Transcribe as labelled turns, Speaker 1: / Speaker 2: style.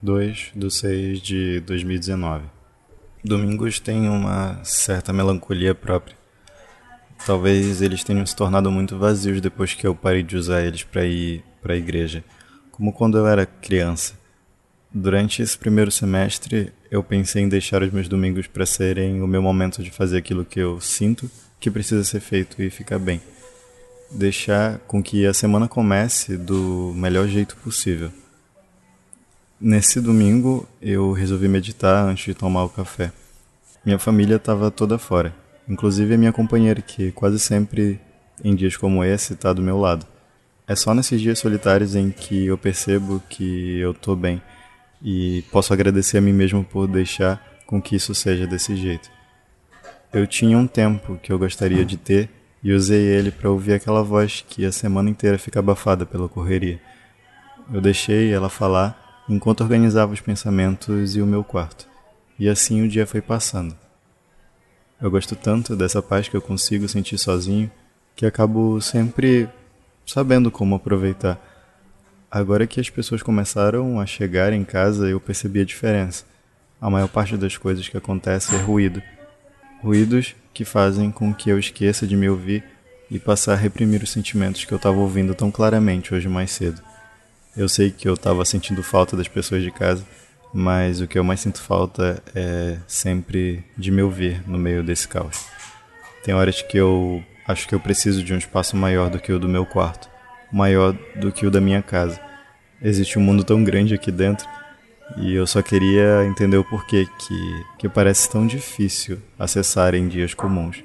Speaker 1: 2 de 6 de 2019. Domingos têm uma certa melancolia própria. Talvez eles tenham se tornado muito vazios depois que eu parei de usar eles para ir para a igreja, como quando eu era criança. Durante esse primeiro semestre, eu pensei em deixar os meus domingos para serem o meu momento de fazer aquilo que eu sinto que precisa ser feito e ficar bem. Deixar com que a semana comece do melhor jeito possível. Nesse domingo, eu resolvi meditar antes de tomar o café. Minha família estava toda fora, inclusive a minha companheira, que quase sempre, em dias como esse, está do meu lado. É só nesses dias solitários em que eu percebo que eu estou bem e posso agradecer a mim mesmo por deixar com que isso seja desse jeito. Eu tinha um tempo que eu gostaria de ter e usei ele para ouvir aquela voz que a semana inteira fica abafada pela correria. Eu deixei ela falar enquanto organizava os pensamentos e o meu quarto. E assim o dia foi passando. Eu gosto tanto dessa paz que eu consigo sentir sozinho que acabo sempre sabendo como aproveitar. Agora que as pessoas começaram a chegar em casa, eu percebi a diferença. A maior parte das coisas que acontece é ruído. Ruídos que fazem com que eu esqueça de me ouvir e passar a reprimir os sentimentos que eu estava ouvindo tão claramente hoje mais cedo. Eu sei que eu estava sentindo falta das pessoas de casa, mas o que eu mais sinto falta é sempre de me ouvir no meio desse caos. Tem horas que eu acho que eu preciso de um espaço maior do que o do meu quarto, maior do que o da minha casa. Existe um mundo tão grande aqui dentro e eu só queria entender o porquê que, que parece tão difícil acessar em dias comuns.